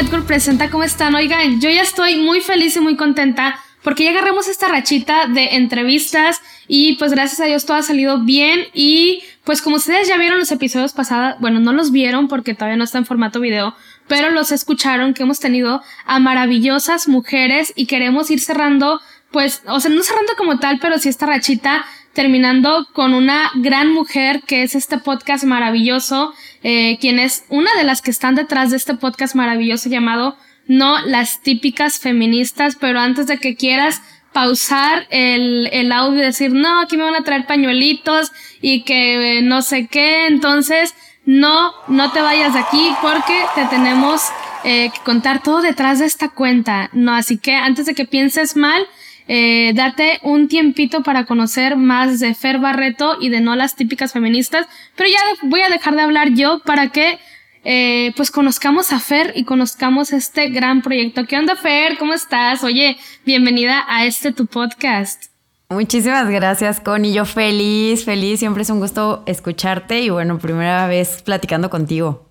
Network presenta cómo están. Oigan, yo ya estoy muy feliz y muy contenta porque ya agarramos esta rachita de entrevistas y pues gracias a Dios todo ha salido bien y pues como ustedes ya vieron los episodios pasados, bueno, no los vieron porque todavía no está en formato video, pero los escucharon que hemos tenido a maravillosas mujeres y queremos ir cerrando pues, o sea, no cerrando como tal, pero sí esta rachita terminando con una gran mujer que es este podcast maravilloso, eh, quien es una de las que están detrás de este podcast maravilloso llamado No las típicas feministas, pero antes de que quieras pausar el, el audio y decir, no, aquí me van a traer pañuelitos y que eh, no sé qué, entonces no, no te vayas de aquí porque te tenemos eh, que contar todo detrás de esta cuenta, no, así que antes de que pienses mal, eh, date un tiempito para conocer más de Fer Barreto y de no las típicas feministas, pero ya voy a dejar de hablar yo para que eh, pues conozcamos a Fer y conozcamos este gran proyecto. ¿Qué onda Fer? ¿Cómo estás? Oye, bienvenida a este tu podcast. Muchísimas gracias, Connie. Yo feliz, feliz. Siempre es un gusto escucharte y bueno, primera vez platicando contigo.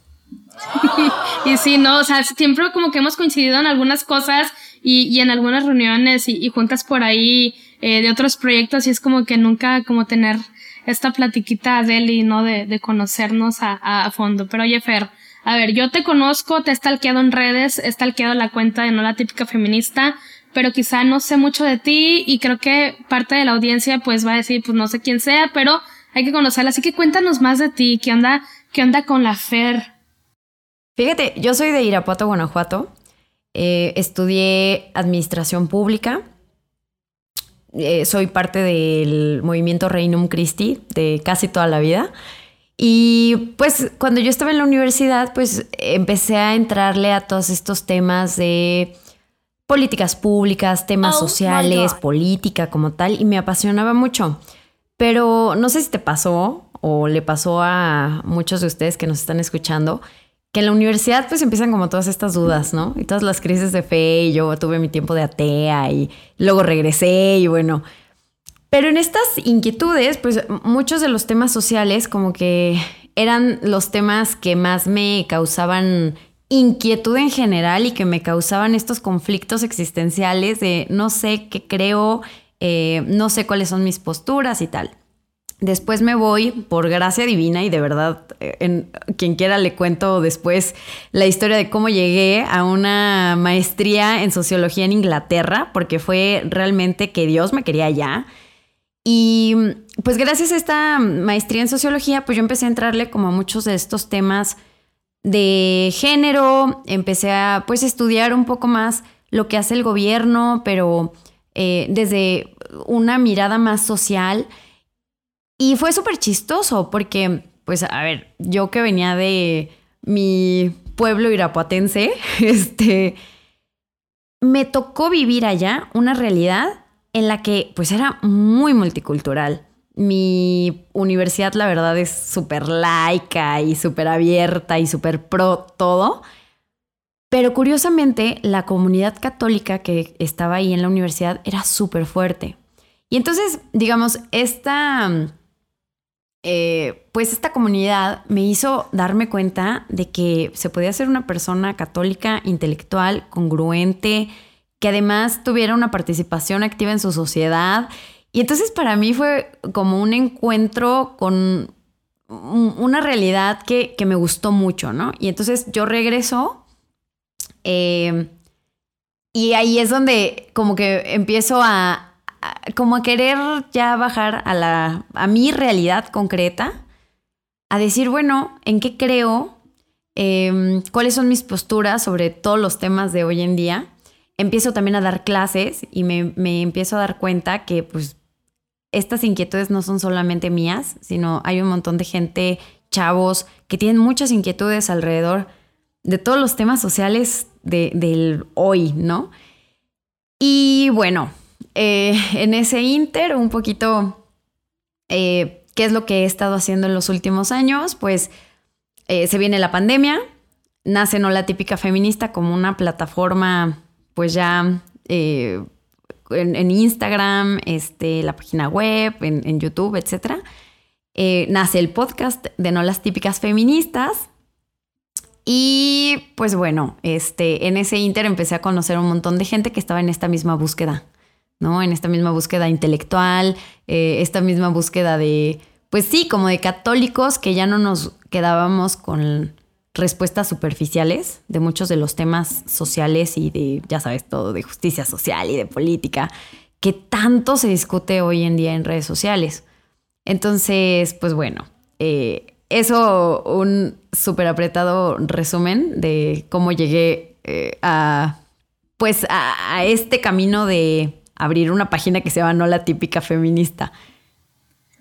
y sí, no, o sea, siempre como que hemos coincidido en algunas cosas y, y en algunas reuniones y, y juntas por ahí eh, de otros proyectos y es como que nunca como tener esta platiquita de él y no de, de conocernos a, a, fondo. Pero oye, Fer, a ver, yo te conozco, te he stalkeado en redes, he stalkeado la cuenta de No la típica feminista, pero quizá no sé mucho de ti y creo que parte de la audiencia pues va a decir, pues no sé quién sea, pero hay que conocerla. Así que cuéntanos más de ti, qué onda, qué onda con la Fer. Fíjate, yo soy de Irapuato, Guanajuato. Eh, estudié administración pública. Eh, soy parte del movimiento Reinum Christi de casi toda la vida. Y pues cuando yo estaba en la universidad, pues empecé a entrarle a todos estos temas de políticas públicas, temas oh, sociales, política como tal, y me apasionaba mucho. Pero no sé si te pasó o le pasó a muchos de ustedes que nos están escuchando, que en la universidad pues empiezan como todas estas dudas, ¿no? Y todas las crisis de fe y yo tuve mi tiempo de atea y luego regresé y bueno. Pero en estas inquietudes, pues muchos de los temas sociales como que eran los temas que más me causaban inquietud en general y que me causaban estos conflictos existenciales de no sé qué creo, eh, no sé cuáles son mis posturas y tal. Después me voy por gracia divina y de verdad, eh, en, quien quiera le cuento después la historia de cómo llegué a una maestría en sociología en Inglaterra, porque fue realmente que Dios me quería allá. Y pues gracias a esta maestría en sociología, pues yo empecé a entrarle como a muchos de estos temas de género, empecé a pues estudiar un poco más lo que hace el gobierno, pero eh, desde una mirada más social. Y fue súper chistoso porque, pues, a ver, yo que venía de mi pueblo irapuatense, este, me tocó vivir allá una realidad en la que, pues, era muy multicultural. Mi universidad, la verdad, es súper laica y súper abierta y súper pro todo. Pero curiosamente, la comunidad católica que estaba ahí en la universidad era súper fuerte. Y entonces, digamos, esta eh, pues esta comunidad me hizo darme cuenta de que se podía ser una persona católica, intelectual, congruente, que además tuviera una participación activa en su sociedad. Y entonces para mí fue como un encuentro con una realidad que, me gustó mucho, ¿no? Y entonces yo regreso eh, y ahí es donde como que empiezo a, como a querer ya bajar a, la, a mi realidad concreta, a decir, bueno, ¿en qué creo? Em, ¿Cuáles son mis posturas sobre todos los temas de hoy en día? Empiezo también a dar clases y me, me empiezo a dar cuenta que pues estas inquietudes no son solamente mías, sino hay un montón de gente, chavos, que tienen muchas inquietudes alrededor de todos los temas sociales de, del hoy, ¿no? Y bueno, eh, en ese inter, un poquito, eh, ¿qué es lo que he estado haciendo en los últimos años? Pues eh, se viene la pandemia, nace No la Típica Feminista como una plataforma, pues ya en, Instagram, este, la página web, en, YouTube, etc. nace el podcast de No las Típicas Feministas. Y pues bueno, este, en ese inter empecé a conocer un montón de gente que estaba en esta misma búsqueda, ¿no? En esta misma búsqueda intelectual, eh, esta misma búsqueda de, pues sí, como de católicos que ya no nos quedábamos con respuestas superficiales de muchos de los temas sociales y de, ya sabes, todo de justicia social y de política, que tanto se discute hoy en día en redes sociales. Entonces, pues bueno, eh, eso un súper apretado resumen de cómo llegué eh, a, pues, a, este camino de abrir una página que se llama No la típica feminista.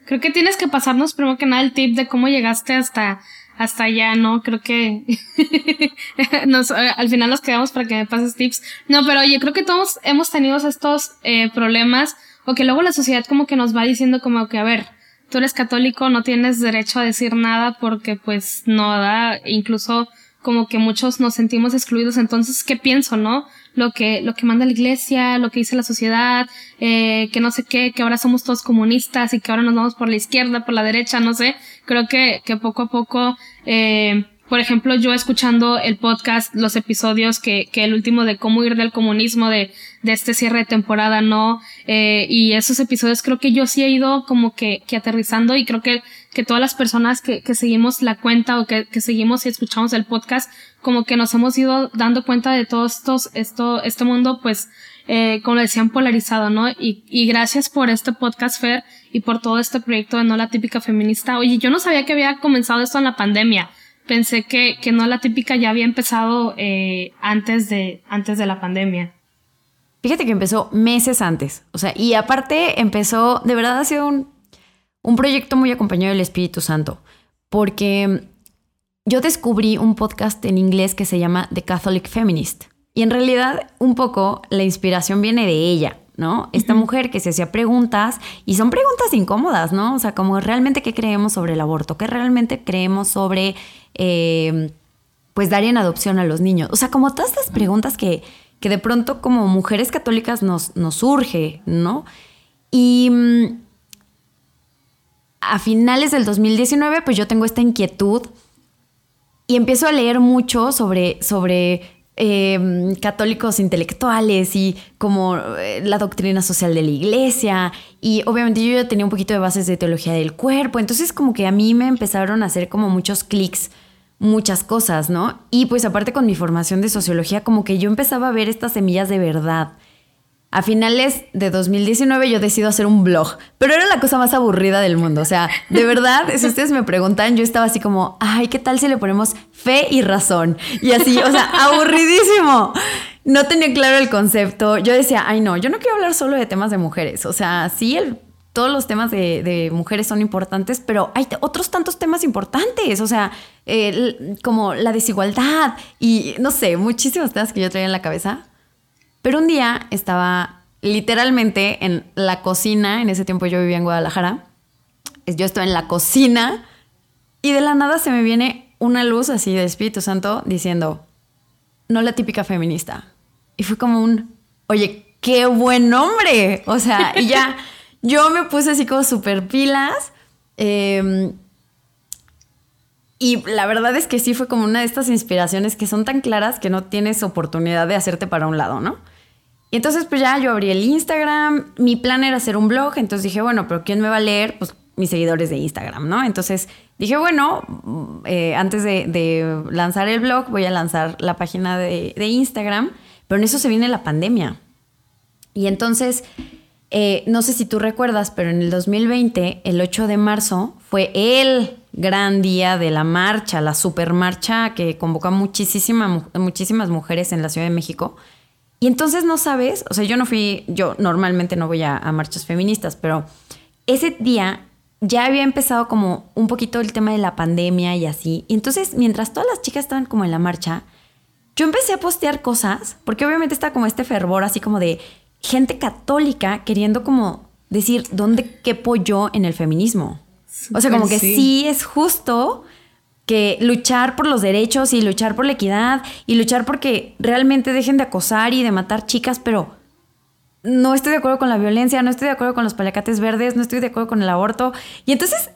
Creo que tienes que pasarnos primero que nada el tip de cómo llegaste hasta, hasta allá, ¿no? Creo que eh, al final nos quedamos para que me pases tips. No, pero oye, creo que todos hemos tenido estos eh, problemas o que luego la sociedad como que nos va diciendo como que, a ver, tú eres católico, no tienes derecho a decir nada porque pues no da, incluso como que muchos nos sentimos excluidos, entonces, ¿qué pienso, no? Lo que, lo que manda la iglesia, lo que dice la sociedad, eh, que no sé qué, que ahora somos todos comunistas y que ahora nos vamos por la izquierda, por la derecha, no sé. Creo que, que poco a poco, eh, por ejemplo, yo escuchando el podcast, los episodios que, que el último de cómo ir del comunismo, de, de este cierre de temporada, ¿no? Eh, y esos episodios creo que yo sí he ido como que, que aterrizando y creo que, que todas las personas que, seguimos la cuenta o que, seguimos y escuchamos el podcast, como que nos hemos ido dando cuenta de todo esto, este mundo, pues, eh, como decían, polarizado, ¿no? Y, y gracias por este podcast, Fer, y por todo este proyecto de No la Típica Feminista. Oye, yo no sabía que había comenzado esto en la pandemia pensé que, que no la típica ya había empezado eh, antes, de, antes de la pandemia. Fíjate que empezó meses antes. O sea, y aparte empezó, de verdad ha sido un, un proyecto muy acompañado del Espíritu Santo. Porque yo descubrí un podcast en inglés que se llama The Catholic Feminist. Y en realidad, un poco la inspiración viene de ella. ¿no? Esta mujer que se hacía preguntas y son preguntas incómodas, ¿no? O sea, como realmente qué creemos sobre el aborto, qué realmente creemos sobre, eh, pues, dar en adopción a los niños. O sea, como todas estas preguntas que, que de pronto como mujeres católicas nos, nos surge, ¿no? Y mm, a finales del 2019, pues yo tengo esta inquietud y empiezo a leer mucho sobre, sobre Em, católicos intelectuales y como eh, la doctrina social de la iglesia. Y obviamente yo ya tenía un poquito de bases de teología del cuerpo. Entonces como que a mí me empezaron a hacer como muchos clics, muchas cosas, ¿no? Y pues aparte con mi formación de sociología, como que yo empezaba a ver estas semillas de verdad a finales de 2019 yo decido hacer un blog, pero era la cosa más aburrida del mundo. O sea, de verdad, si ustedes me preguntan, yo estaba así como, ay, ¿qué tal si le ponemos fe y razón? Y así, o sea, aburridísimo. No tenía claro el concepto. Yo decía, ay, no, yo no quiero hablar solo de temas de mujeres. O sea, sí, todos los temas de, mujeres son importantes, pero hay otros tantos temas importantes. O sea, como la desigualdad y no sé, muchísimos temas que yo traía en la cabeza. Pero un día estaba literalmente en la cocina, en ese tiempo yo vivía en Guadalajara, yo estaba en la cocina y de la nada se me viene una luz así de Espíritu Santo diciendo, no la típica feminista. Y fue como un, oye, qué buen nombre. O sea, y ya yo me puse así como súper pilas. Em, y la verdad es que sí fue como una de estas inspiraciones que son tan claras que no tienes oportunidad de hacerte para un lado, ¿no? Y entonces pues ya yo abrí el Instagram, mi plan era hacer un blog, entonces dije, bueno, pero ¿quién me va a leer? Pues mis seguidores de Instagram, ¿no? Entonces dije, bueno, eh, antes de, lanzar el blog voy a lanzar la página de, Instagram, pero en eso se viene la pandemia. Y entonces, eh, no sé si tú recuerdas, pero en el 2020, el 8 de marzo, fue el gran día de la marcha, la supermarcha que convocó a muchísimas mujeres en la Ciudad de México. Y entonces no sabes, o sea, yo no fui, yo normalmente no voy a, marchas feministas, pero ese día ya había empezado como un poquito el tema de la pandemia y así. Y entonces, mientras todas las chicas estaban como en la marcha, yo empecé a postear cosas, porque obviamente está como este fervor así como de gente católica queriendo como decir dónde quepo yo en el feminismo. O sea, como que sí es justo que luchar por los derechos y luchar por la equidad y luchar porque realmente dejen de acosar y de matar chicas, pero no estoy de acuerdo con la violencia, no estoy de acuerdo con los palacates verdes, no estoy de acuerdo con el aborto. Y entonces,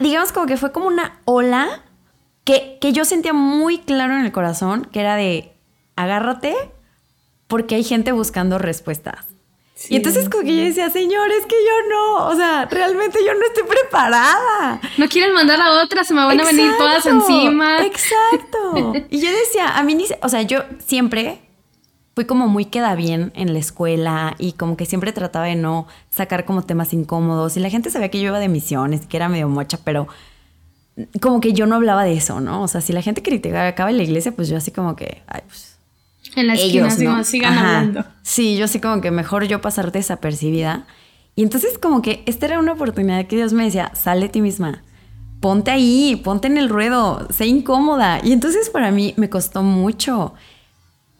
digamos como que fue como una ola que, que yo sentía muy claro en el corazón, que era de, agárrate, porque hay gente buscando respuestas. Y entonces como que yo decía, señor, es que yo no, o sea, realmente yo no estoy preparada. No quieren mandar a otra, se me van a venir todas encima. Exacto. y yo decía, a mí ni, o sea, yo siempre fui como muy queda bien en la escuela y como que siempre trataba de no sacar como temas incómodos y la gente sabía que yo iba de misiones, que era medio mocha, pero como que yo no hablaba de eso, ¿no? O sea, si la gente criticaba acaba en la iglesia, pues yo así como que, ay, pues en la esquina, ¿no? sigan hablando. Sí, yo sí como que mejor yo pasar desapercibida. Y entonces como que esta era una oportunidad que Dios me decía, sale ti misma, ponte ahí, ponte en el ruedo, sé incómoda. Y entonces para mí me costó mucho.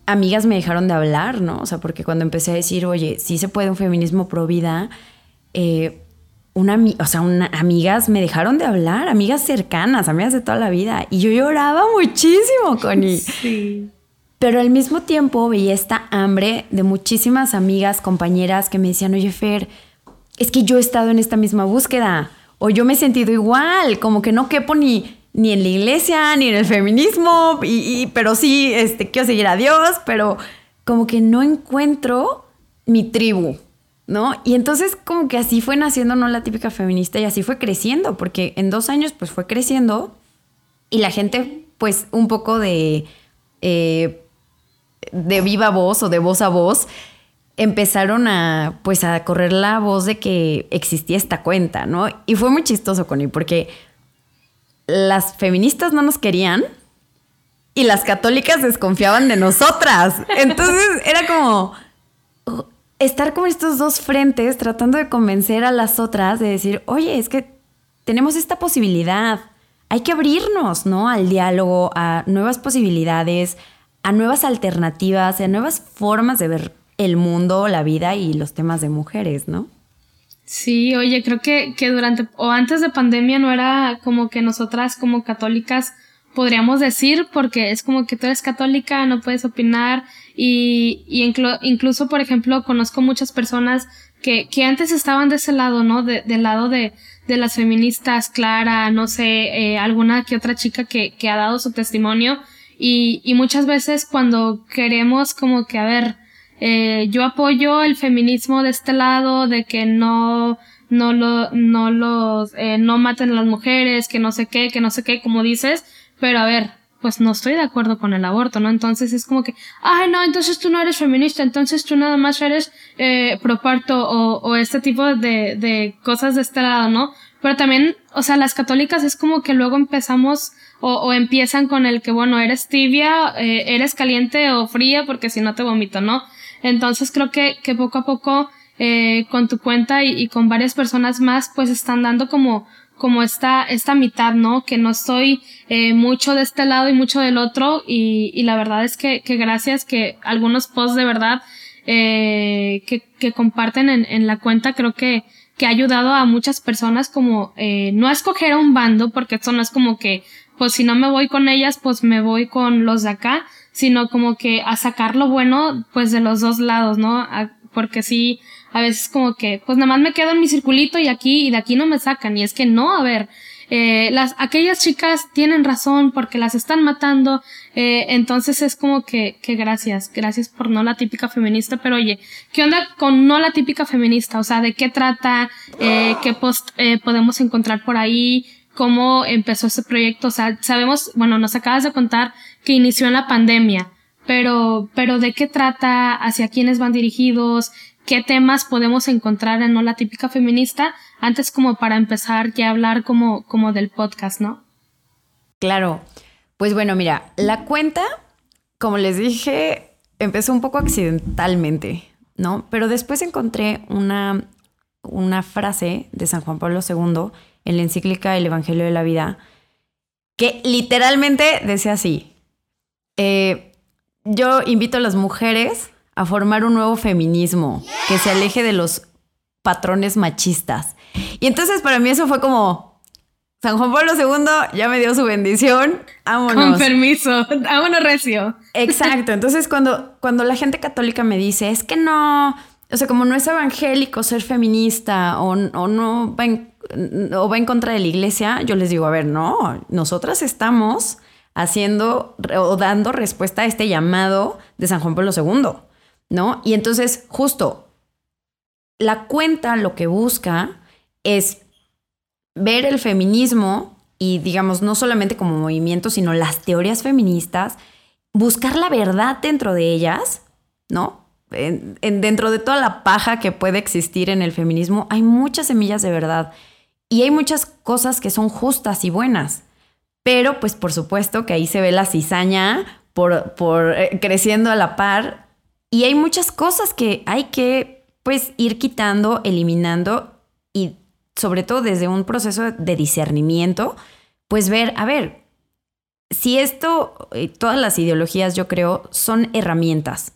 Amigas me dejaron de hablar, ¿no? O sea, porque cuando empecé a decir, oye, sí se puede un feminismo pro vida, eh, una, o sea, una, amigas me dejaron de hablar, amigas cercanas, amigas de toda la vida. Y yo lloraba muchísimo, Connie. Sí. Pero al mismo tiempo veía esta hambre de muchísimas amigas, compañeras que me decían, oye Fer, es que yo he estado en esta misma búsqueda, o yo me he sentido igual, como que no quepo ni, ni en la iglesia, ni en el feminismo, y, pero sí, este, quiero seguir a Dios, pero como que no encuentro mi tribu, ¿no? Y entonces como que así fue naciendo no la típica feminista y así fue creciendo, porque en dos años pues fue creciendo y la gente pues un poco de... Eh, de viva voz o de voz a voz, empezaron a, pues, a correr la voz de que existía esta cuenta, ¿no? Y fue muy chistoso, Connie, porque las feministas no nos querían y las católicas desconfiaban de nosotras. Entonces era como estar con estos dos frentes tratando de convencer a las otras de decir, oye, es que tenemos esta posibilidad. Hay que abrirnos, ¿no? Al diálogo, a nuevas posibilidades, a nuevas alternativas, a nuevas formas de ver el mundo, la vida y los temas de mujeres, ¿no? Sí, oye, creo que, que durante o antes de pandemia no era como que nosotras como católicas podríamos decir, porque es como que tú eres católica, no puedes opinar y, y incluso, por ejemplo, conozco muchas personas que, que antes estaban de ese lado, ¿no? De, del lado de, de las feministas, Clara, no sé, eh, alguna que otra chica que, que ha dado su testimonio y, y muchas veces cuando queremos como que, a ver, eh, yo apoyo el feminismo de este lado, de que no, no lo, no los, eh, no maten a las mujeres, que no sé qué, que no sé qué, como dices, pero a ver, pues no estoy de acuerdo con el aborto, ¿no? Entonces es como que, ay, no, entonces tú no eres feminista, entonces tú nada más eres eh, pro parto o, o este tipo de, de cosas de este lado, ¿no? Pero también, o sea, las católicas es como que luego empezamos o, o empiezan con el que, bueno, eres tibia, eh, eres caliente o fría porque si no te vomito, ¿no? Entonces creo que, que poco a poco eh, con tu cuenta y, y, con varias personas más pues están dando como como esta esta mitad no que no estoy eh, mucho de este lado y mucho del otro y, y la verdad es que, que gracias que algunos posts de verdad eh, que, que comparten en, en la cuenta creo que que ha ayudado a muchas personas como eh, no a escoger a un bando porque esto no es como que pues si no me voy con ellas, pues me voy con los de acá, sino como que a sacar lo bueno, pues de los dos lados, ¿no? porque sí, a veces como que, pues nada más me quedo en mi circulito y aquí, y de aquí no me sacan, y es que no, a ver, eh, las, aquellas chicas tienen razón porque las están matando, eh, entonces es como que, que gracias, gracias por no la típica feminista, pero oye, ¿qué onda con no la típica feminista? O sea, ¿de qué trata? Eh, ¿Qué post eh, podemos encontrar por ahí? Cómo empezó este proyecto. O sea, sabemos, bueno, nos acabas de contar que inició en la pandemia, pero, pero ¿de qué trata? ¿Hacia quiénes van dirigidos? ¿Qué temas podemos encontrar en la típica feminista? Antes como para empezar ya a hablar como, como del podcast, ¿no? Claro. Pues bueno, mira, la cuenta, como les dije, empezó un poco accidentalmente, ¿no? Pero después encontré una, una frase de San Juan Pablo II en la encíclica El Evangelio de la Vida, que literalmente decía así, eh, yo invito a las mujeres a formar un nuevo feminismo que se aleje de los patrones machistas. Y entonces para mí eso fue como, San Juan Pablo II ya me dio su bendición, vámonos. Con permiso, vámonos recio. Exacto, entonces cuando, cuando la gente católica me dice, es que no, o sea, como no es evangélico ser feminista o, o no o va en contra de la iglesia, yo les digo, a ver, no, nosotras estamos haciendo o dando respuesta a este llamado de San Juan Pablo II, ¿no? Y entonces, justo, la cuenta lo que busca es ver el feminismo y, digamos, no solamente como movimiento, sino las teorías feministas, buscar la verdad dentro de ellas, ¿no? dentro de toda la paja que puede existir en el feminismo, hay muchas semillas de verdad y hay muchas cosas que son justas y buenas. Pero pues por supuesto que ahí se ve la cizaña por, por eh, creciendo a la par y hay muchas cosas que hay que pues ir quitando, eliminando y sobre todo desde un proceso de discernimiento, pues ver, a ver, si esto, eh, todas las ideologías yo creo, son herramientas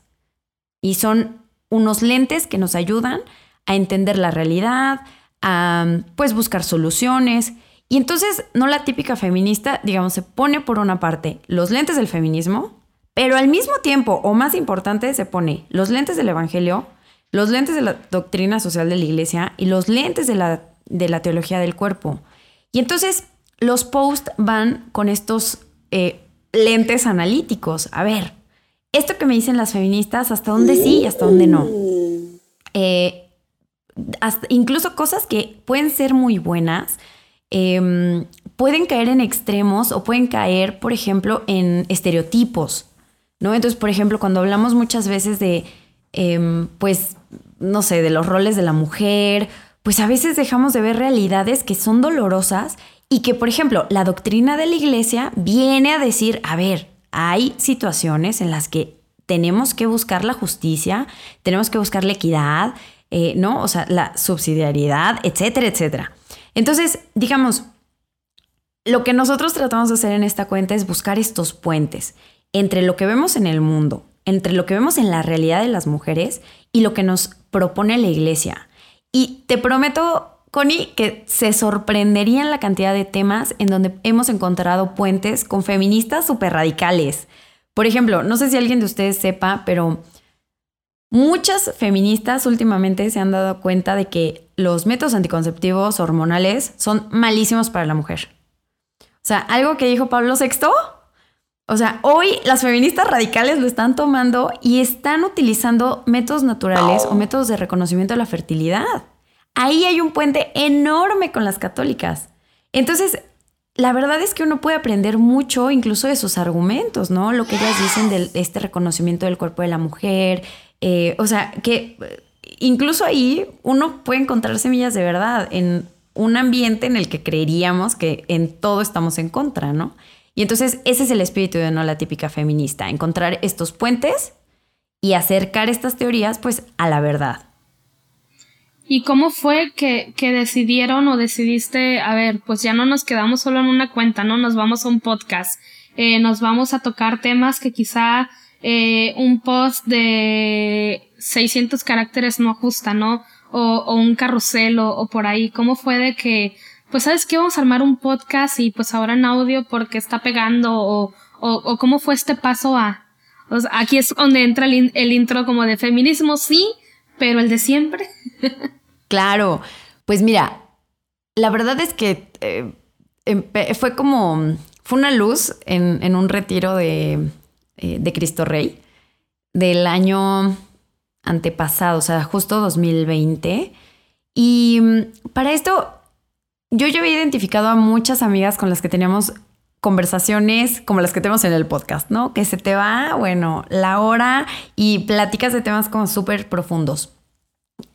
y son unos lentes que nos ayudan a entender la realidad, a pues buscar soluciones y entonces, no la típica feminista, digamos, se pone por una parte los lentes del feminismo, pero al mismo tiempo, o más importante, se pone los lentes del Evangelio, los lentes de la doctrina social de la Iglesia y los lentes de la, de la teología del cuerpo. Y entonces, los posts van con estos eh, lentes analíticos. A ver, esto que me dicen las feministas, hasta dónde sí y hasta dónde no. Eh, incluso cosas que pueden ser muy buenas, Em, pueden caer en extremos o pueden caer, por ejemplo, en estereotipos, ¿no? Entonces, por ejemplo, cuando hablamos muchas veces de, em, pues, no sé, de los roles de la mujer, pues a veces dejamos de ver realidades que son dolorosas y que, por ejemplo, la doctrina de la iglesia viene a decir, a ver, hay situaciones en las que tenemos que buscar la justicia, tenemos que buscar la equidad, eh, ¿no? O sea, la subsidiariedad, etcétera, etcétera. Entonces, digamos, lo que nosotros tratamos de hacer en esta cuenta es buscar estos puentes entre lo que vemos en el mundo, entre lo que vemos en la realidad de las mujeres y lo que nos propone la iglesia. Y te prometo, Connie, que se sorprenderían la cantidad de temas en donde hemos encontrado puentes con feministas súper radicales. Por ejemplo, no sé si alguien de ustedes sepa, pero Muchas feministas últimamente se han dado cuenta de que los métodos anticonceptivos hormonales son malísimos para la mujer. O sea, algo que dijo Pablo VI. O sea, hoy las feministas radicales lo están tomando y están utilizando métodos naturales o métodos de reconocimiento de la fertilidad. Ahí hay un puente enorme con las católicas. Entonces, la verdad es que uno puede aprender mucho incluso de sus argumentos, ¿no? Lo que ellas dicen de este reconocimiento del cuerpo de la mujer, eh, o sea, que incluso ahí uno puede encontrar semillas de verdad en un ambiente en el que creeríamos que en todo estamos en contra, ¿no? Y entonces ese es el espíritu de no la típica feminista, encontrar estos puentes y acercar estas teorías pues a la verdad. ¿Y cómo fue que, que, decidieron o decidiste, a ver, pues ya no nos quedamos solo en una cuenta, ¿no? Nos vamos a un podcast, eh, nos vamos a tocar temas que quizá eh, un post de 600 caracteres no ajusta, ¿no? O, un carrusel o, por ahí. ¿Cómo fue de que, pues sabes que vamos a armar un podcast y pues ahora en audio porque está pegando o, o, cómo fue este paso a... aquí es donde entra el, intro como de feminismo, sí, pero el de siempre. claro, pues mira, la verdad es que eh, fue como, fue una luz en, en un retiro de, eh, de Cristo Rey del año antepasado, o sea, justo 2020. Y mm, para esto, yo ya había identificado a muchas amigas con las que teníamos conversaciones como las que tenemos en el podcast, ¿no? Que se te va, bueno, la hora y platicas de temas como súper profundos.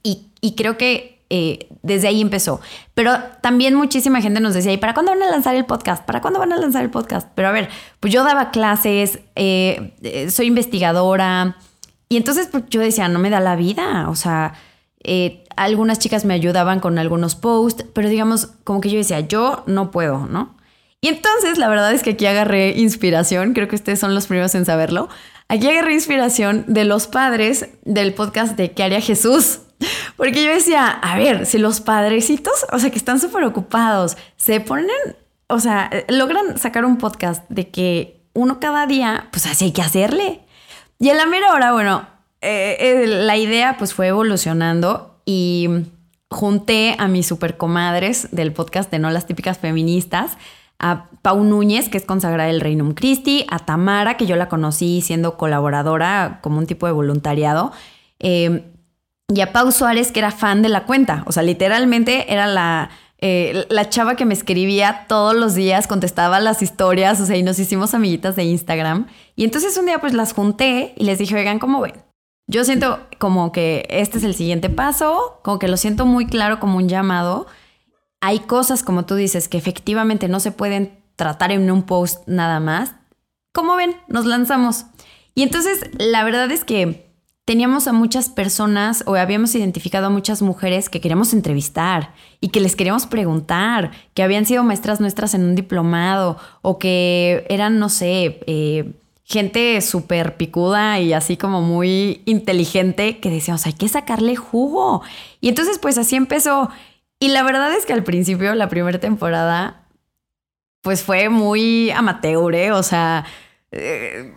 Y, y creo que eh, desde ahí empezó. Pero también muchísima gente nos decía, ¿y para cuándo van a lanzar el podcast? ¿Para cuándo van a lanzar el podcast? Pero a ver, pues yo daba clases, eh, eh, soy investigadora, y entonces pues, yo decía, no me da la vida, o sea, algunas chicas me ayudaban con algunos posts, pero digamos, como que yo decía, yo no puedo, ¿no? Y entonces la verdad es que aquí agarré inspiración, creo que ustedes son los primeros en saberlo. Aquí agarré inspiración de los padres del podcast de ¿Qué haría Jesús? Porque yo decía, a ver, si los padrecitos, o sea, que están súper ocupados, se ponen, o sea, logran sacar un podcast de que uno cada día, pues así hay que hacerle. Y en la mera hora, bueno, eh, eh, la idea pues fue evolucionando y junté a mis supercomadres del podcast de No las típicas feministas, a Pau Núñez, que es consagrada del Reinum Christi, a Tamara, que yo la conocí siendo colaboradora como un tipo de voluntariado, eh, y a Pau Suárez, que era fan de la cuenta. O sea, literalmente era la, eh, la chava que me escribía todos los días, contestaba las historias, o sea, y nos hicimos amiguitas de Instagram. Y entonces un día pues las junté y les dije, oigan, ¿cómo ven? Yo siento como que este es el siguiente paso, como que lo siento muy claro como un llamado. Hay cosas, como tú dices, que efectivamente no se pueden tratar en un post nada más. ¿Cómo ven? Nos lanzamos. Y entonces la verdad es que teníamos a muchas personas o habíamos identificado a muchas mujeres que queríamos entrevistar y que les queríamos preguntar, que habían sido maestras nuestras en un diplomado o que eran, no sé, eh, gente súper picuda y así como muy inteligente que decíamos, hay que sacarle jugo. Y entonces pues así empezó. Y la verdad es que al principio, la primera temporada, pues fue muy amateur, ¿eh? o sea...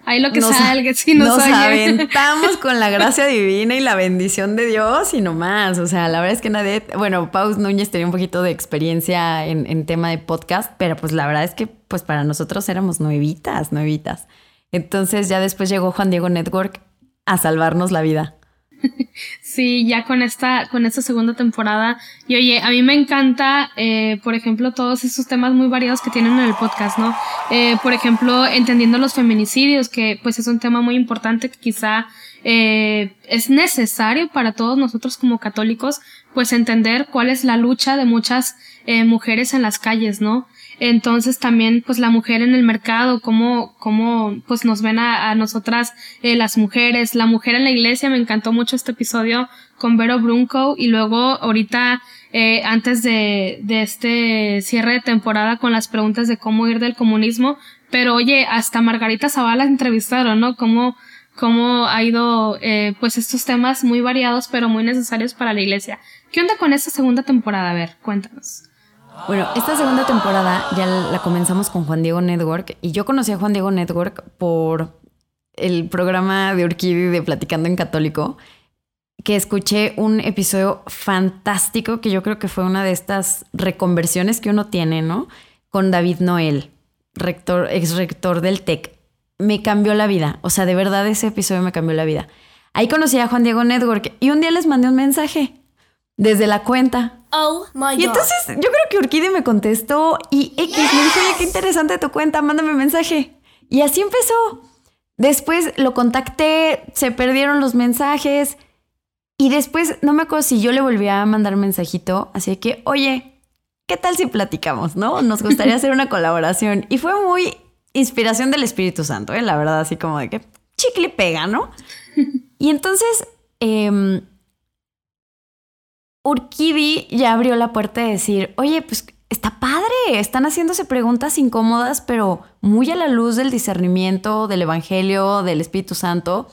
Ahí lo que salga, si nos, nos aventamos con la gracia divina y la bendición de Dios y no más. O sea, la verdad es que nadie, bueno, Paus Núñez tenía un poquito de experiencia en, en tema de podcast, pero pues la verdad es que pues para nosotros éramos nuevitas, nuevitas. Entonces ya después llegó Juan Diego Network a salvarnos la vida. Sí, ya con esta, con esta segunda temporada. Y oye, a mí me encanta, eh, por ejemplo, todos esos temas muy variados que tienen en el podcast, ¿no? Eh, por ejemplo, entendiendo los feminicidios, que pues es un tema muy importante que quizá eh, es necesario para todos nosotros como católicos, pues entender cuál es la lucha de muchas mujeres en las calles, ¿no? Entonces también pues la mujer en el mercado, cómo, cómo pues nos ven a, nosotras eh, las mujeres, la mujer en la iglesia, me encantó mucho este episodio con Vero Brunco y luego ahorita eh, antes de, de este cierre de temporada con las preguntas de cómo ir del comunismo, pero oye, hasta Margarita Zavala entrevistaron, ¿no? Cómo, cómo ha ido eh, pues estos temas muy variados pero muy necesarios para la iglesia. ¿Qué onda con esta segunda temporada? A ver, cuéntanos. Bueno, esta segunda temporada ya la comenzamos con Juan Diego Network y yo conocí a Juan Diego Network por el programa de Urquidi de Platicando en Católico, que escuché un episodio fantástico que yo creo que fue una de estas reconversiones que uno tiene, ¿no? Con David Noel, rector, ex rector del TEC. Me cambió la vida, o sea, de verdad ese episodio me cambió la vida. Ahí conocí a Juan Diego Network y un día les mandé un mensaje desde la cuenta Oh my God. Y entonces yo creo que Urquide me contestó y X me dijo, oye, qué interesante tu cuenta, mándame mensaje. Y así empezó. Después lo contacté, se perdieron los mensajes y después no me acuerdo si yo le volví a mandar mensajito, así que, oye, ¿qué tal si platicamos, no? Nos gustaría hacer una colaboración. Y fue muy inspiración del Espíritu Santo, ¿eh? la verdad, así como de que chicle pega, ¿no? Y entonces... Eh, Urquidi ya abrió la puerta de decir, oye, pues está padre, están haciéndose preguntas incómodas, pero muy a la luz del discernimiento, del Evangelio, del Espíritu Santo.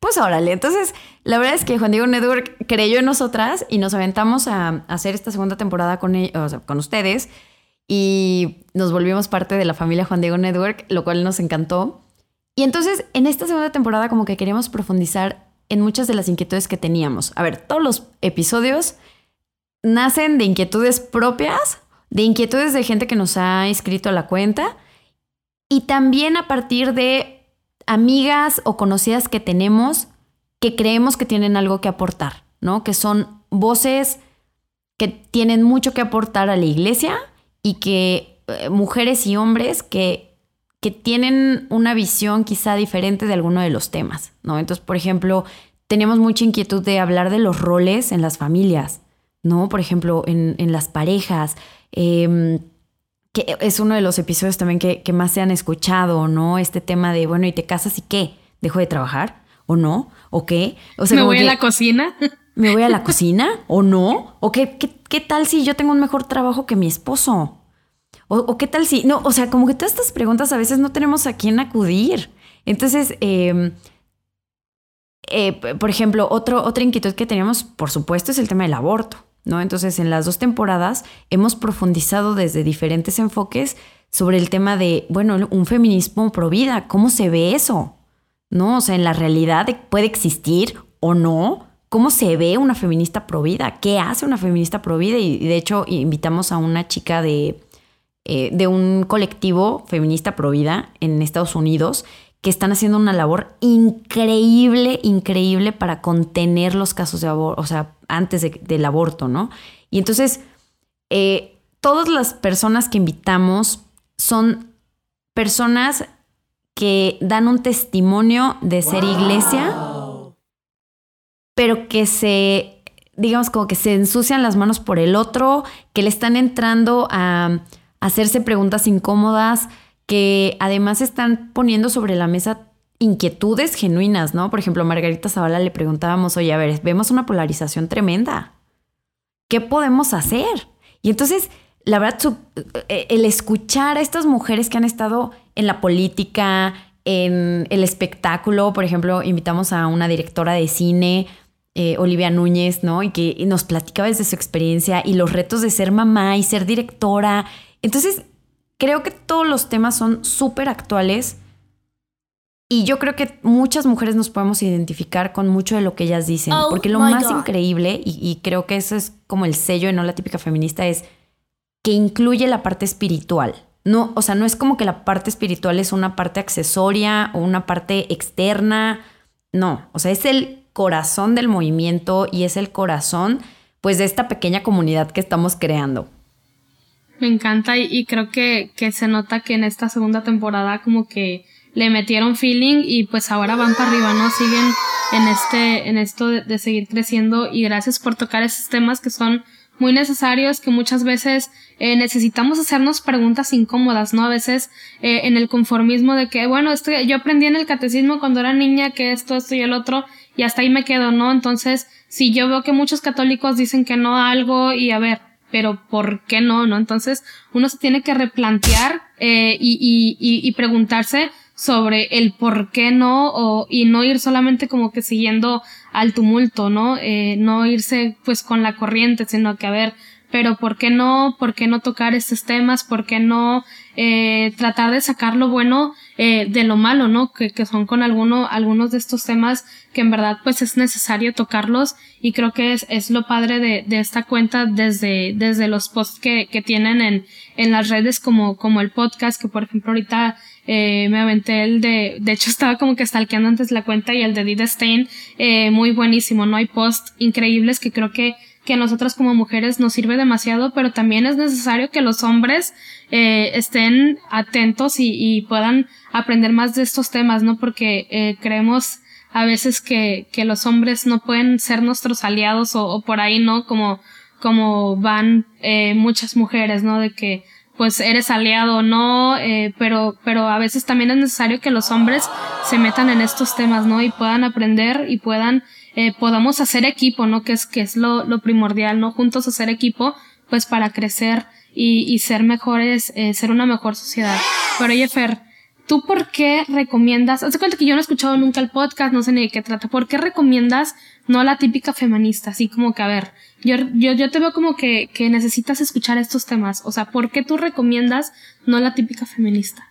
Pues órale, entonces la verdad es que Juan Diego Network creyó en nosotras y nos aventamos a, hacer esta segunda temporada con, e, con ustedes y nos volvimos parte de la familia Juan Diego Network, lo cual nos encantó. Y entonces en esta segunda temporada como que queríamos profundizar en muchas de las inquietudes que teníamos. A ver, todos los episodios nacen de inquietudes propias, de inquietudes de gente que nos ha inscrito a la cuenta y también a partir de amigas o conocidas que tenemos que creemos que tienen algo que aportar, ¿no? Que son voces que tienen mucho que aportar a la iglesia y que eh, mujeres y hombres que, que tienen una visión quizá diferente de alguno de los temas, ¿no? Entonces, por ejemplo, tenemos mucha inquietud de hablar de los roles en las familias, ¿no? Por ejemplo, en, las parejas, em, que es uno de los episodios también que, más se han escuchado, ¿no? Este tema de, bueno, ¿y te casas y qué? ¿Dejo de trabajar? ¿O no? ¿O qué? O sea, ¿Me voy a la cocina? ¿Me voy a la cocina? ¿O no? ¿O qué, qué, tal si yo tengo un mejor trabajo que mi esposo? ¿O, qué tal si...? No, o sea, como que todas estas preguntas a veces no tenemos a quién acudir. Entonces, em, eh, por ejemplo, otro, otra inquietud que teníamos, por supuesto, es el tema del aborto. ¿No? Entonces, en las dos temporadas hemos profundizado desde diferentes enfoques sobre el tema de, bueno, un feminismo pro vida, ¿cómo se ve eso? ¿No? O sea, en la realidad puede existir o no, cómo se ve una feminista provida, qué hace una feminista provida. Y de hecho, invitamos a una chica de, eh, de un colectivo feminista provida en Estados Unidos que están haciendo una labor increíble, increíble para contener los casos de aborto, o sea, antes del aborto, ¿no? Y entonces, eh, todas las personas que invitamos son personas que dan un testimonio de ser iglesia, pero que se, digamos, como que se ensucian las manos por el otro, que le están entrando a hacerse preguntas incómodas, que además están poniendo sobre la mesa inquietudes genuinas, ¿no? Por ejemplo, Margarita Zavala le preguntábamos, oye, a ver, vemos una polarización tremenda. ¿Qué podemos hacer? Y entonces, la verdad, eh, el escuchar a estas mujeres que han estado en la política, en el espectáculo, por ejemplo, invitamos a una directora de cine, eh, Olivia Núñez, ¿no? Y que nos platicaba desde su experiencia y los retos de ser mamá y ser directora. Entonces, Creo que todos los temas son súper actuales y yo creo que muchas mujeres nos podemos identificar con mucho de lo que ellas dicen, oh porque lo más increíble, y, creo que eso es como el sello de no la típica feminista, es que incluye la parte espiritual. No, o sea, no es como que la parte espiritual es una parte accesoria o una parte externa. No, o sea, es el corazón del movimiento y es el corazón, pues, de esta pequeña comunidad que estamos creando. Me encanta y, creo que, que, se nota que en esta segunda temporada como que le metieron feeling y pues ahora van para arriba, ¿no? Siguen en este, en esto de, seguir creciendo y gracias por tocar esos temas que son muy necesarios, que muchas veces eh, necesitamos hacernos preguntas incómodas, ¿no? A veces eh, en el conformismo de que, bueno, esto, yo aprendí en el catecismo cuando era niña que esto, esto y el otro, y hasta ahí me quedo, ¿no? Entonces, si yo veo que muchos católicos dicen que no a algo y a ver, pero ¿por qué no? ¿No? Entonces uno se tiene que replantear eh, y, y, y, preguntarse sobre el por qué no o, y no ir solamente como que siguiendo al tumulto, ¿no? Eh, no irse pues con la corriente, sino que a ver, pero ¿por qué no? ¿Por qué no tocar estos temas? ¿Por qué no eh, tratar de sacar lo bueno eh, de lo malo, ¿no? Que, que son con alguno, algunos de estos temas que en verdad pues es necesario tocarlos y creo que es, es lo padre de, de esta cuenta desde, desde los posts que, que tienen en, en las redes como, como el podcast, que por ejemplo ahorita eh, me aventé el de, de hecho estaba como que stalkeando antes la cuenta y el de Dida Stein, eh, muy buenísimo, ¿no? Hay posts increíbles que creo que que a nosotras como mujeres nos sirve demasiado, pero también es necesario que los hombres eh, estén atentos y, y, puedan aprender más de estos temas, ¿no? Porque eh, creemos a veces que, que los hombres no pueden ser nuestros aliados o, o por ahí, ¿no? Como, como van eh, muchas mujeres, ¿no? De que pues eres aliado no, eh, pero, pero a veces también es necesario que los hombres se metan en estos temas, ¿no? Y puedan aprender y puedan eh, podamos hacer equipo, ¿no? Que es, que es lo, lo primordial, ¿no? Juntos hacer equipo, pues para crecer y, y ser mejores, eh, ser una mejor sociedad. Pero oye, Fer, ¿tú por qué recomiendas? Haz cuenta que yo no he escuchado nunca el podcast, no sé ni de qué trata. ¿Por qué recomiendas no la típica feminista? Así como que, a ver, yo, yo, yo te veo como que, que necesitas escuchar estos temas. O sea, ¿por qué tú recomiendas no la típica feminista?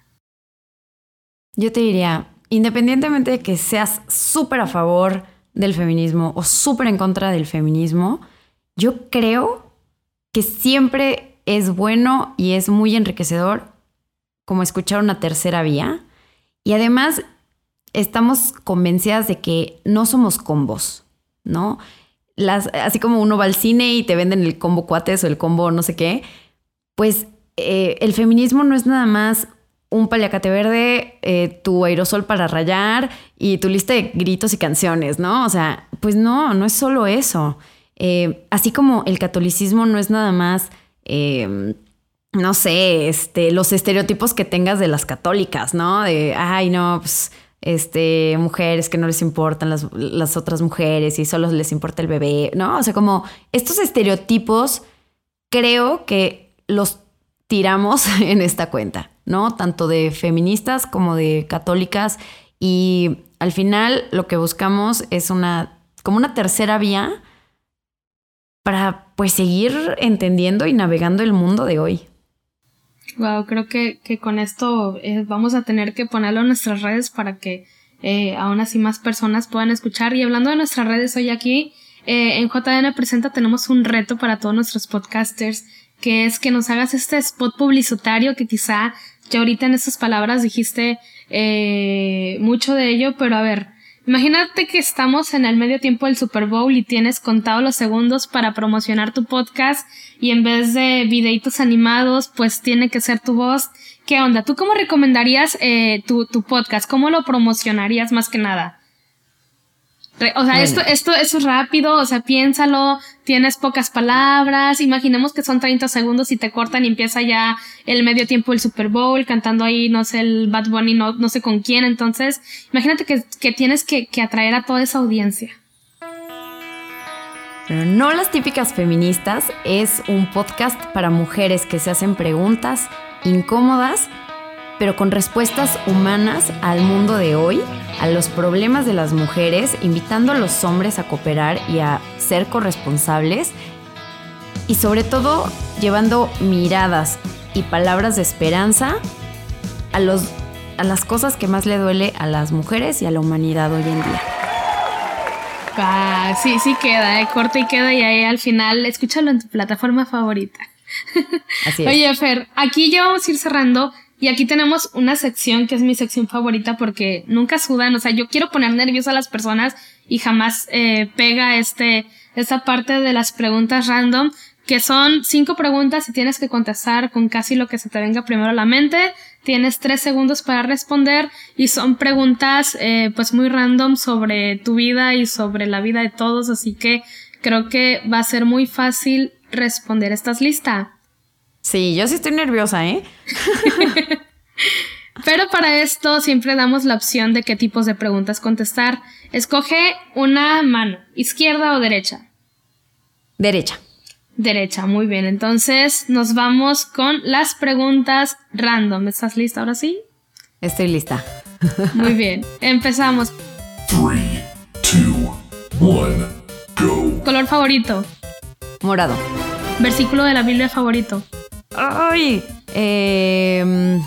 Yo te diría, independientemente de que seas súper a favor del feminismo o súper en contra del feminismo, yo creo que siempre es bueno y es muy enriquecedor como escuchar una tercera vía. Y además estamos convencidas de que no somos combos, ¿no? Así como uno va al cine y te venden el combo cuates o el combo no sé qué, pues eh, el feminismo no es nada más un paliacate verde, eh, tu aerosol para rayar y tu lista de gritos y canciones, ¿no? O sea, pues no, no es solo eso. Eh, así como el catolicismo no es nada más, em, no sé, este, los estereotipos que tengas de las católicas, ¿no? De, ay, no, pues, este, mujeres que no les importan las, las otras mujeres y solo les importa el bebé, ¿no? O sea, como estos estereotipos creo que los tiramos en esta cuenta. ¿no? Tanto de feministas como de católicas. Y al final lo que buscamos es una, como una tercera vía para pues seguir entendiendo y navegando el mundo de hoy. Wow, creo que, que con esto eh, vamos a tener que ponerlo en nuestras redes para que eh, aún así más personas puedan escuchar. Y hablando de nuestras redes hoy aquí, eh, en JN Presenta tenemos un reto para todos nuestros podcasters, que es que nos hagas este spot publicitario que quizá ya ahorita en estas palabras dijiste eh, mucho de ello, pero a ver, imagínate que estamos en el medio tiempo del Super Bowl y tienes contado los segundos para promocionar tu podcast y en vez de videitos animados, pues tiene que ser tu voz. ¿Qué onda? ¿Tú cómo recomendarías eh, tu, tu podcast? ¿Cómo lo promocionarías más que nada? O sea, esto, esto, es rápido, o sea, piénsalo, tienes pocas palabras, imaginemos que son 30 segundos y te cortan y empieza ya el medio tiempo del Super Bowl cantando ahí, no sé, el Bad Bunny, no, no sé con quién, entonces, imagínate que, que tienes que, que atraer a toda esa audiencia. no las típicas feministas es un podcast para mujeres que se hacen preguntas incómodas pero con respuestas humanas al mundo de hoy, a los problemas de las mujeres, invitando a los hombres a cooperar y a ser corresponsables y sobre todo llevando miradas y palabras de esperanza a, los, a las cosas que más le duele a las mujeres y a la humanidad hoy en día. Ah, sí, sí queda, ¿eh? corta y queda y ahí al final escúchalo en tu plataforma favorita. Así es. Oye, Fer, aquí ya vamos a ir cerrando. Y aquí tenemos una sección que es mi sección favorita porque nunca sudan. O sea, yo quiero poner nerviosa a las personas y jamás eh, pega este, esta parte de las preguntas random, que son cinco preguntas y tienes que contestar con casi lo que se te venga primero a la mente. Tienes tres segundos para responder y son preguntas eh, pues muy random sobre tu vida y sobre la vida de todos. Así que creo que va a ser muy fácil responder. ¿Estás lista? Sí, yo sí estoy nerviosa, ¿eh? Pero para esto siempre damos la opción de qué tipos de preguntas contestar. Escoge una mano, izquierda o derecha. Derecha. Derecha, muy bien. Entonces nos vamos con las preguntas random. ¿Estás lista ahora sí? Estoy lista. Muy bien, empezamos. 3, 2, 1, go. Color favorito. Morado. Versículo de la Biblia favorito. Ay, em,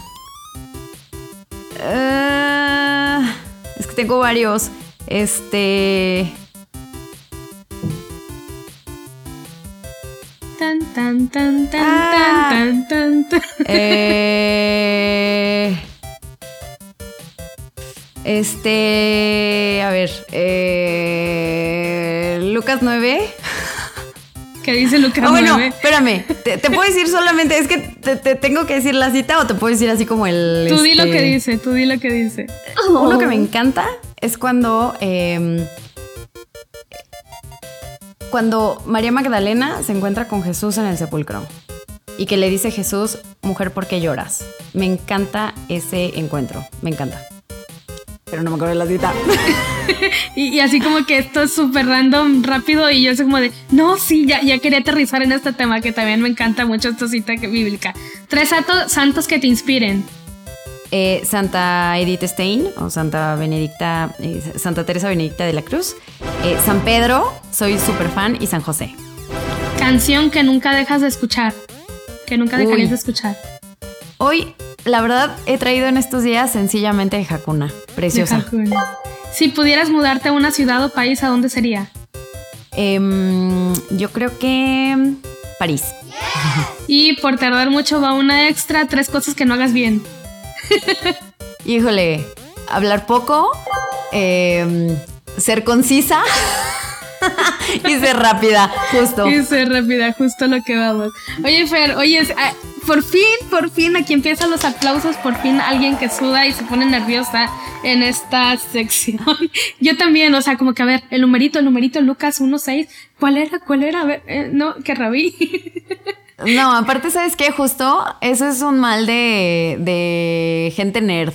eh, es que tengo varios. Este. Tan, tan, tan, tan, ah. tan, tan, tan. Eh, este. A ver. Eh, Lucas 9. ¿Qué dice Lucas? Ah, bueno, espérame. Te, puedo decir solamente, es que te, tengo que decir la cita o te puedo decir así como el. Tú di lo que este, dice, tú di lo que dice. Uno que me encanta es cuando. Em, cuando María Magdalena se encuentra con Jesús en el sepulcro y que le dice Jesús, mujer, ¿por qué lloras? Me encanta ese encuentro, me encanta pero no me acuerdo de la cita. y, así como que esto es súper random, rápido, y yo soy como de, no, sí, ya, ya quería aterrizar en este tema que también me encanta mucho esta cita bíblica. Tres santos, que te inspiren. Eh, Santa Edith Stein o Santa Benedicta, eh, Santa Teresa Benedicta de la Cruz, eh, San Pedro, soy súper fan, y San José. Canción que nunca dejas de escuchar, que nunca dejarías de escuchar. Hoy la verdad, he traído en estos días sencillamente de Hakuna. Preciosa. Si pudieras mudarte a una ciudad o país, ¿a dónde sería? Em, yo creo que París. Y por tardar mucho va una extra, tres cosas que no hagas bien. Híjole, hablar poco, em, ser concisa. y ser rápida, justo. Y ser rápida, justo lo que vamos. Oye, Fer, oye, ah, por fin, por fin, aquí empiezan los aplausos, por fin alguien que suda y se pone nerviosa en esta sección. Yo también, o sea, como que a ver, el numerito, el numerito, Lucas 1.6, ¿cuál era? ¿Cuál era? A ver, eh, no, que rabí. No, aparte, ¿sabes qué? Justo, eso es un mal de, de gente nerd.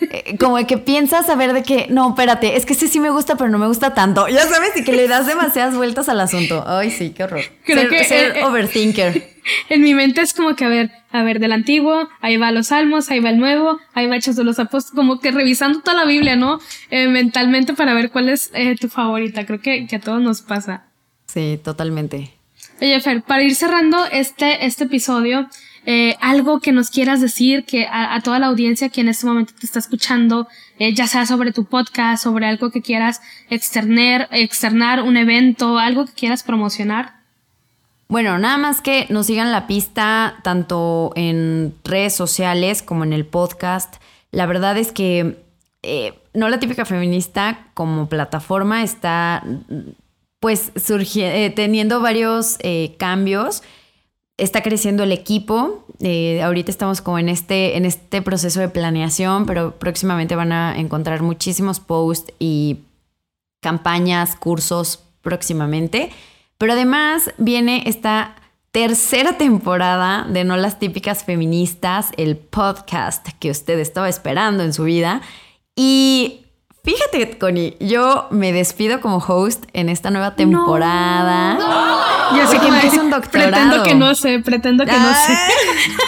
Eh, como de que piensas a ver de que, no, espérate, es que este sí me gusta, pero no me gusta tanto. Ya sabes, y que le das demasiadas vueltas al asunto. Ay, sí, qué horror. Creo que ser overthinker. En mi mente es como que, a ver, a ver, del antiguo, ahí va los salmos, ahí va el nuevo, ahí va Hechos de los Apóstoles, como que revisando toda la Biblia, ¿no? Eh, mentalmente para ver cuál es eh, tu favorita. Creo que, que a todos nos pasa. Sí, totalmente. Oye, Fer, para ir cerrando este, este episodio, eh, algo que nos quieras decir que a, toda la audiencia que en este momento te está escuchando, eh, ya sea sobre tu podcast, sobre algo que quieras externar, externar, un evento, algo que quieras promocionar. Bueno, nada más que nos sigan la pista tanto en redes sociales como en el podcast. La verdad es que eh, no la típica feminista como plataforma está pues surgiendo, teniendo varios cambios está creciendo el equipo. Eh, ahorita estamos como en este, en este proceso de planeación, pero próximamente van a encontrar muchísimos posts y campañas, cursos próximamente. Pero además viene esta tercera temporada de No las típicas feministas, el podcast que usted estaba esperando en su vida. Y Fíjate, Connie, yo me despido como host en esta nueva temporada. No, Ya sé que un doctorado. Pretendo que no sé, pretendo que no sé.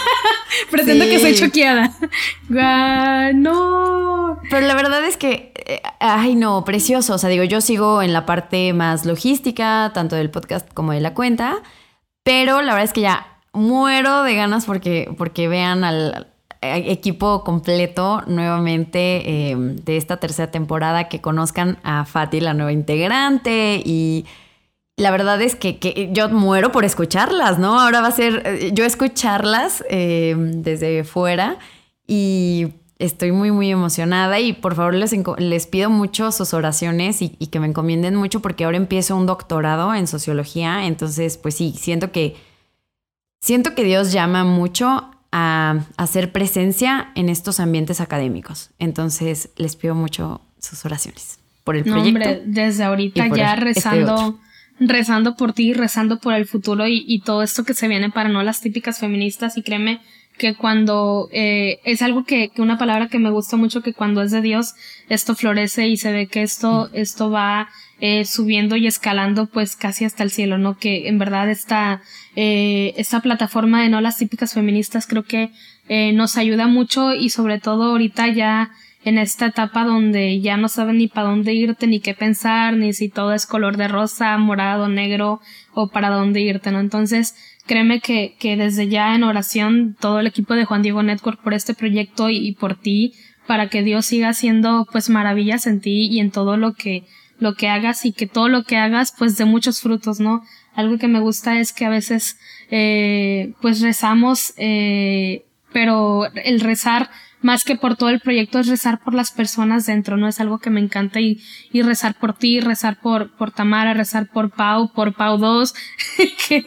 pretendo que soy choqueada. no. Pero la verdad es que, eh, ay no, precioso. O sea, digo, yo sigo en la parte más logística, tanto del podcast como de la cuenta. Pero la verdad es que ya muero de ganas porque, porque vean al, equipo completo nuevamente em, de esta tercera temporada, que conozcan a Fati, la nueva integrante, y la verdad es que, yo muero por escucharlas, ¿no? Ahora va a ser eh, yo escucharlas em, desde fuera y estoy muy, muy emocionada y por favor les, les pido mucho sus oraciones y, y, que me encomienden mucho porque ahora empiezo un doctorado en sociología, entonces pues sí, siento que, siento que Dios llama mucho a hacer presencia en estos ambientes académicos. Entonces, les pido mucho sus oraciones por el proyecto. Hombre, desde ahorita ya este rezando, rezando por ti, rezando por el futuro y, todo esto que se viene para no las típicas feministas. Y créeme que cuando eh, es algo que, que, una palabra que me gusta mucho, que cuando es de Dios, esto florece y se ve que esto, mm. esto va eh, subiendo y escalando pues casi hasta el cielo, ¿no? Que en verdad esta, eh, esta plataforma de no las típicas feministas creo que eh, nos ayuda mucho y sobre todo ahorita ya en esta etapa donde ya no saben ni para dónde irte, ni qué pensar, ni si todo es color de rosa, morado, negro o para dónde irte, ¿no? Entonces, créeme que, que desde ya en oración todo el equipo de Juan Diego Network por este proyecto y, y por ti, para que Dios siga haciendo pues maravillas en ti y en todo lo que lo que hagas y que todo lo que hagas pues de muchos frutos, ¿no? Algo que me gusta es que a veces eh, pues rezamos, eh, pero el rezar más que por todo el proyecto es rezar por las personas dentro, ¿no? Es algo que me encanta y, y rezar por ti, rezar por, por Tamara, rezar por Pau, por Pau 2, que,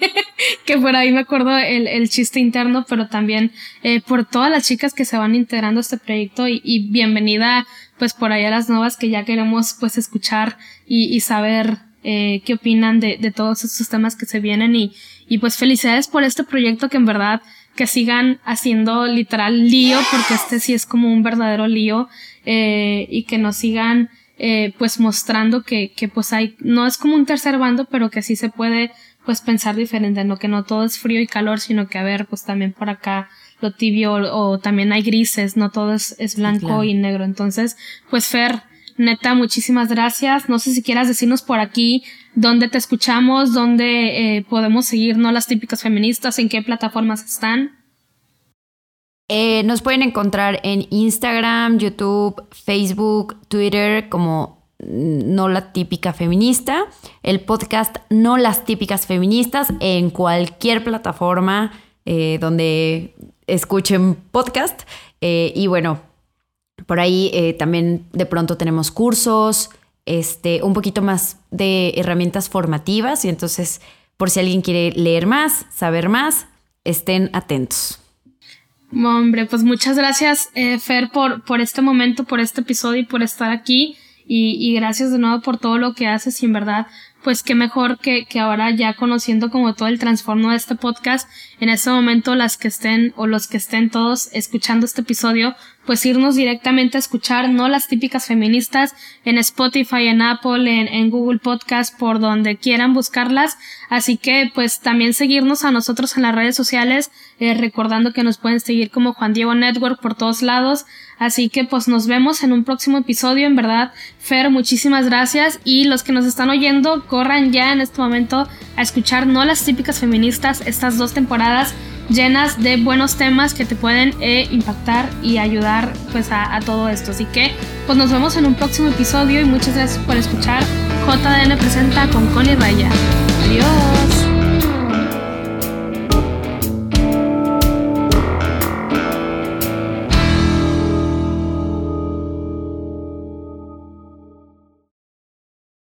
que por ahí me acuerdo el, el chiste interno, pero también eh, por todas las chicas que se van integrando a este proyecto y, y bienvenida pues por ahí a las nuevas que ya queremos pues escuchar y, y saber eh, qué opinan de, de todos estos temas que se vienen. Y, y pues felicidades por este proyecto que en verdad que sigan haciendo literal lío, porque este sí es como un verdadero lío, eh, y que nos sigan eh, pues mostrando que, que pues hay, no es como un tercer bando, pero que sí se puede pues pensar diferente, no que no todo es frío y calor, sino que a ver, pues también por acá lo tibio o, también hay grises, no todo es, es blanco y negro. Entonces, pues Fer, neta, muchísimas gracias. No sé si quieras decirnos por aquí dónde te escuchamos, dónde eh, podemos seguir, no las típicas feministas, en qué plataformas están. Eh, nos pueden encontrar en Instagram, YouTube, Facebook, Twitter como No la típica feminista, el podcast No las típicas feministas en cualquier plataforma eh, donde escuchen podcast. y bueno, por ahí también de pronto tenemos cursos, este, un poquito más de herramientas formativas y entonces por si alguien quiere leer más, saber más, estén atentos. Hombre, pues muchas gracias, eh, Fer, por, por este momento, por este episodio y por estar aquí. Y, y, gracias de nuevo por todo lo que haces y en verdad pues qué mejor que, que ahora ya conociendo como todo el transformo de este podcast, en este momento las que estén o los que estén todos escuchando este episodio, pues irnos directamente a escuchar, no las típicas feministas, en Spotify, en Apple, en, Google Podcast, por donde quieran buscarlas. Así que pues también seguirnos a nosotros en las redes sociales, eh, recordando que nos pueden seguir como Juan Diego Network por todos lados. Así que pues nos vemos en un próximo episodio. En verdad, Fer, muchísimas gracias. Y los que nos están oyendo, corran ya en este momento a escuchar No las típicas feministas, estas dos temporadas. llenas de buenos temas que te pueden eh, impactar y ayudar pues a, a todo esto. Así que pues nos vemos en un próximo episodio y muchas gracias por escuchar. JDN presenta con Connie Raya. Adiós.